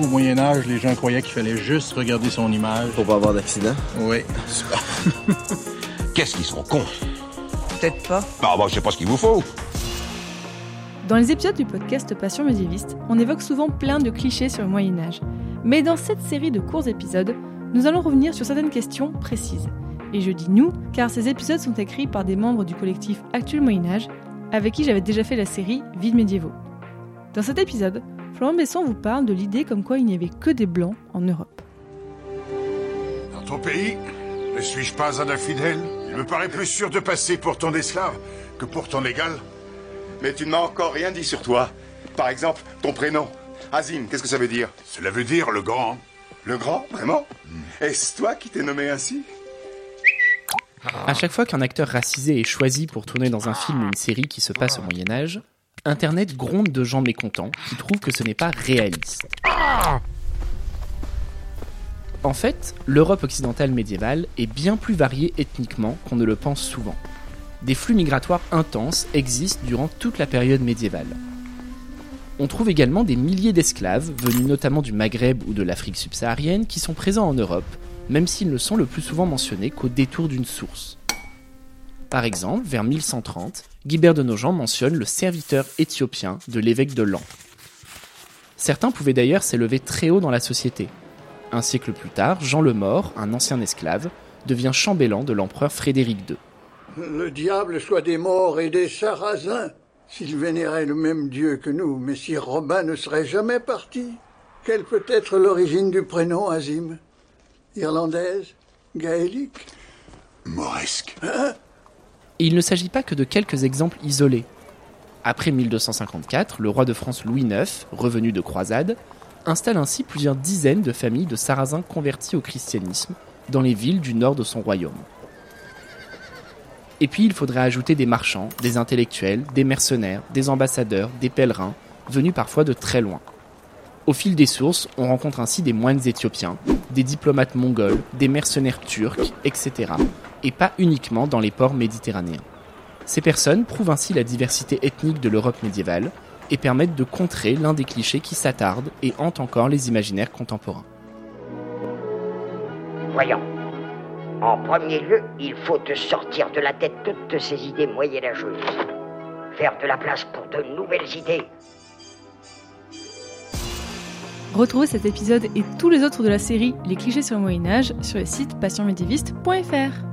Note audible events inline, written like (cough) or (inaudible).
Au Moyen Âge, les gens croyaient qu'il fallait juste regarder son image. Pour pas avoir d'accident. Oui. (laughs) Qu'est-ce qu'ils sont cons? Peut-être pas. Bah, bah, je sais pas ce qu'il vous faut. Dans les épisodes du podcast Passion médiéviste, on évoque souvent plein de clichés sur le Moyen Âge. Mais dans cette série de courts épisodes, nous allons revenir sur certaines questions précises. Et je dis nous, car ces épisodes sont écrits par des membres du collectif Actuel Moyen Âge, avec qui j'avais déjà fait la série Vides médiévaux. Dans cet épisode, Florent Besson vous parle de l'idée comme quoi il n'y avait que des blancs en Europe. Dans ton pays, ne suis-je pas un infidèle? Il me paraît plus sûr de passer pour ton esclave que pour ton égal. Mais tu ne m'as encore rien dit sur toi. Par exemple, ton prénom. Azim, qu'est-ce que ça veut dire? Cela veut dire le grand. Le grand, vraiment? Est-ce toi qui t'es nommé ainsi? À chaque fois qu'un acteur racisé est choisi pour tourner dans un film ou une série qui se passe au Moyen Âge, Internet gronde de gens mécontents qui trouvent que ce n'est pas réaliste. En fait, l'Europe occidentale médiévale est bien plus variée ethniquement qu'on ne le pense souvent. Des flux migratoires intenses existent durant toute la période médiévale. On trouve également des milliers d'esclaves, venus notamment du Maghreb ou de l'Afrique subsaharienne, qui sont présents en Europe, même s'ils ne sont le plus souvent mentionnés qu'au détour d'une source. Par exemple, vers 1130, Guibert de Nogent mentionne le serviteur éthiopien de l'évêque de Lan. Certains pouvaient d'ailleurs s'élever très haut dans la société. Un siècle plus tard, Jean le Mort, un ancien esclave, devient chambellan de l'empereur Frédéric II. Le diable soit des morts et des sarrasins. S'ils vénéraient le même Dieu que nous, Messire Robin ne serait jamais parti. Quelle peut être l'origine du prénom Azim? Irlandaise? Gaélique? Moresque. Hein? Et il ne s'agit pas que de quelques exemples isolés. Après 1254, le roi de France Louis IX, revenu de croisade, installe ainsi plusieurs dizaines de familles de sarrasins convertis au christianisme dans les villes du nord de son royaume. Et puis il faudrait ajouter des marchands, des intellectuels, des mercenaires, des ambassadeurs, des pèlerins, venus parfois de très loin. Au fil des sources, on rencontre ainsi des moines éthiopiens, des diplomates mongols, des mercenaires turcs, etc. Et pas uniquement dans les ports méditerranéens. Ces personnes prouvent ainsi la diversité ethnique de l'Europe médiévale et permettent de contrer l'un des clichés qui s'attardent et hantent encore les imaginaires contemporains. Voyons. En premier lieu, il faut te sortir de la tête toutes ces idées moyenâgeuses. Faire de la place pour de nouvelles idées. Retrouvez cet épisode et tous les autres de la série Les clichés sur le Moyen Âge sur le site passionmédiéviste.fr.